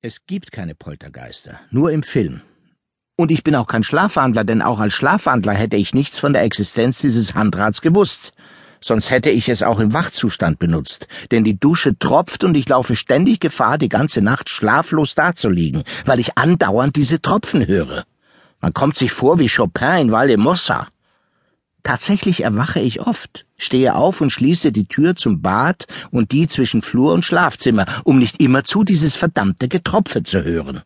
Es gibt keine Poltergeister, nur im Film. Und ich bin auch kein Schlafwandler, denn auch als Schlafwandler hätte ich nichts von der Existenz dieses Handrads gewusst. Sonst hätte ich es auch im Wachzustand benutzt, denn die Dusche tropft und ich laufe ständig Gefahr, die ganze Nacht schlaflos dazuliegen, weil ich andauernd diese Tropfen höre. Man kommt sich vor wie Chopin in Valdemossa. Tatsächlich erwache ich oft, stehe auf und schließe die Tür zum Bad und die zwischen Flur und Schlafzimmer, um nicht immerzu dieses verdammte Getropfe zu hören.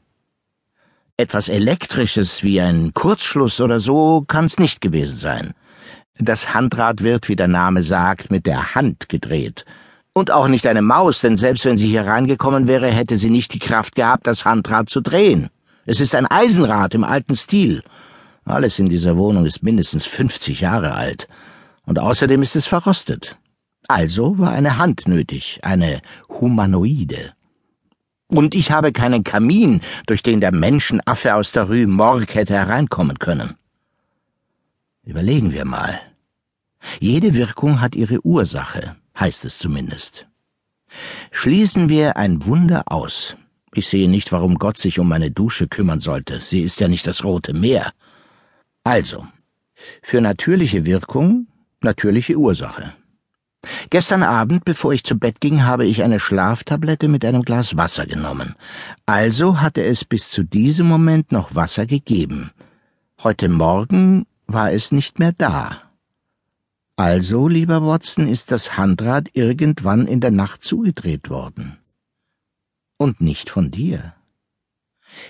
Etwas Elektrisches wie ein Kurzschluss oder so kann's nicht gewesen sein. Das Handrad wird, wie der Name sagt, mit der Hand gedreht. Und auch nicht eine Maus, denn selbst wenn sie hier reingekommen wäre, hätte sie nicht die Kraft gehabt, das Handrad zu drehen. Es ist ein Eisenrad im alten Stil, alles in dieser Wohnung ist mindestens 50 Jahre alt. Und außerdem ist es verrostet. Also war eine Hand nötig, eine humanoide. Und ich habe keinen Kamin, durch den der Menschenaffe aus der Rue Morgue hätte hereinkommen können. Überlegen wir mal. Jede Wirkung hat ihre Ursache, heißt es zumindest. Schließen wir ein Wunder aus. Ich sehe nicht, warum Gott sich um meine Dusche kümmern sollte. Sie ist ja nicht das Rote Meer. Also, für natürliche Wirkung natürliche Ursache. Gestern Abend, bevor ich zu Bett ging, habe ich eine Schlaftablette mit einem Glas Wasser genommen. Also hatte es bis zu diesem Moment noch Wasser gegeben. Heute Morgen war es nicht mehr da. Also, lieber Watson, ist das Handrad irgendwann in der Nacht zugedreht worden. Und nicht von dir.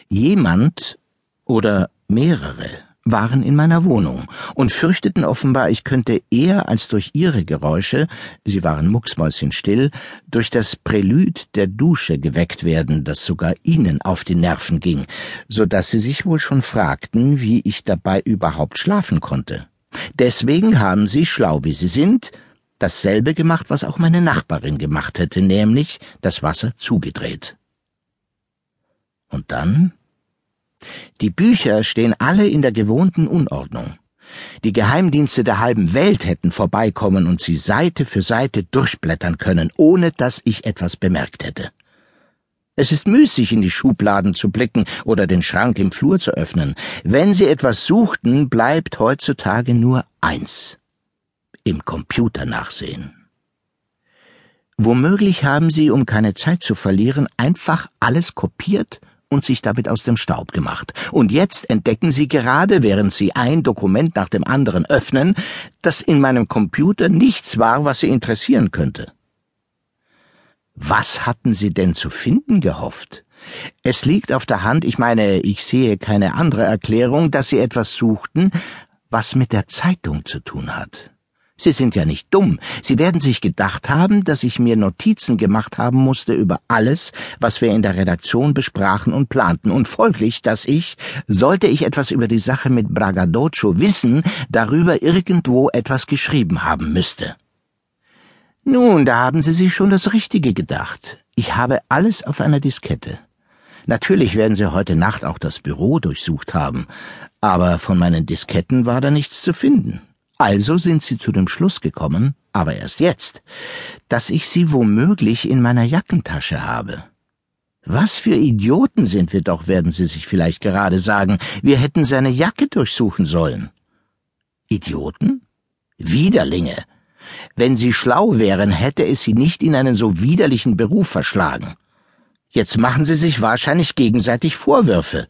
Jemand oder mehrere waren in meiner Wohnung und fürchteten offenbar, ich könnte eher als durch ihre Geräusche, sie waren mucksmäuschenstill, durch das Prälud der Dusche geweckt werden, das sogar ihnen auf die Nerven ging, so dass sie sich wohl schon fragten, wie ich dabei überhaupt schlafen konnte. Deswegen haben sie, schlau wie sie sind, dasselbe gemacht, was auch meine Nachbarin gemacht hätte, nämlich das Wasser zugedreht. Und dann die Bücher stehen alle in der gewohnten Unordnung. Die Geheimdienste der halben Welt hätten vorbeikommen und sie Seite für Seite durchblättern können, ohne dass ich etwas bemerkt hätte. Es ist müßig, in die Schubladen zu blicken oder den Schrank im Flur zu öffnen. Wenn Sie etwas suchten, bleibt heutzutage nur eins. Im Computer nachsehen. Womöglich haben Sie, um keine Zeit zu verlieren, einfach alles kopiert und sich damit aus dem Staub gemacht. Und jetzt entdecken Sie gerade, während Sie ein Dokument nach dem anderen öffnen, dass in meinem Computer nichts war, was Sie interessieren könnte. Was hatten Sie denn zu finden gehofft? Es liegt auf der Hand, ich meine, ich sehe keine andere Erklärung, dass Sie etwas suchten, was mit der Zeitung zu tun hat. Sie sind ja nicht dumm. Sie werden sich gedacht haben, dass ich mir Notizen gemacht haben musste über alles, was wir in der Redaktion besprachen und planten, und folglich, dass ich, sollte ich etwas über die Sache mit Bragadocio wissen, darüber irgendwo etwas geschrieben haben müsste. Nun, da haben Sie sich schon das Richtige gedacht. Ich habe alles auf einer Diskette. Natürlich werden Sie heute Nacht auch das Büro durchsucht haben, aber von meinen Disketten war da nichts zu finden. Also sind sie zu dem Schluss gekommen, aber erst jetzt, dass ich sie womöglich in meiner Jackentasche habe. Was für Idioten sind wir doch, werden Sie sich vielleicht gerade sagen. Wir hätten seine Jacke durchsuchen sollen. Idioten? Widerlinge. Wenn sie schlau wären, hätte es sie nicht in einen so widerlichen Beruf verschlagen. Jetzt machen sie sich wahrscheinlich gegenseitig Vorwürfe.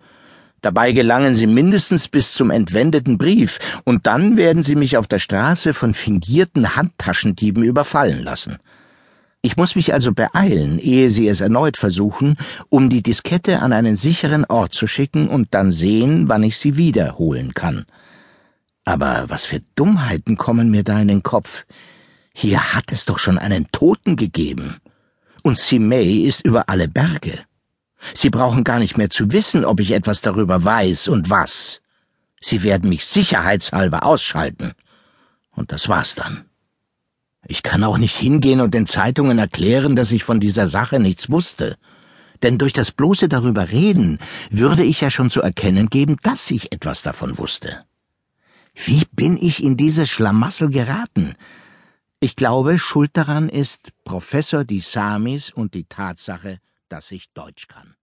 Dabei gelangen sie mindestens bis zum entwendeten Brief, und dann werden sie mich auf der Straße von fingierten Handtaschendieben überfallen lassen. Ich muss mich also beeilen, ehe sie es erneut versuchen, um die Diskette an einen sicheren Ort zu schicken und dann sehen, wann ich sie wiederholen kann. Aber was für Dummheiten kommen mir da in den Kopf? Hier hat es doch schon einen Toten gegeben. Und Simei ist über alle Berge. Sie brauchen gar nicht mehr zu wissen, ob ich etwas darüber weiß und was. Sie werden mich sicherheitshalber ausschalten. Und das war's dann. Ich kann auch nicht hingehen und den Zeitungen erklären, dass ich von dieser Sache nichts wusste. Denn durch das bloße darüber reden würde ich ja schon zu erkennen geben, dass ich etwas davon wusste. Wie bin ich in dieses Schlamassel geraten? Ich glaube, schuld daran ist Professor Di Samis und die Tatsache, dass ich Deutsch kann.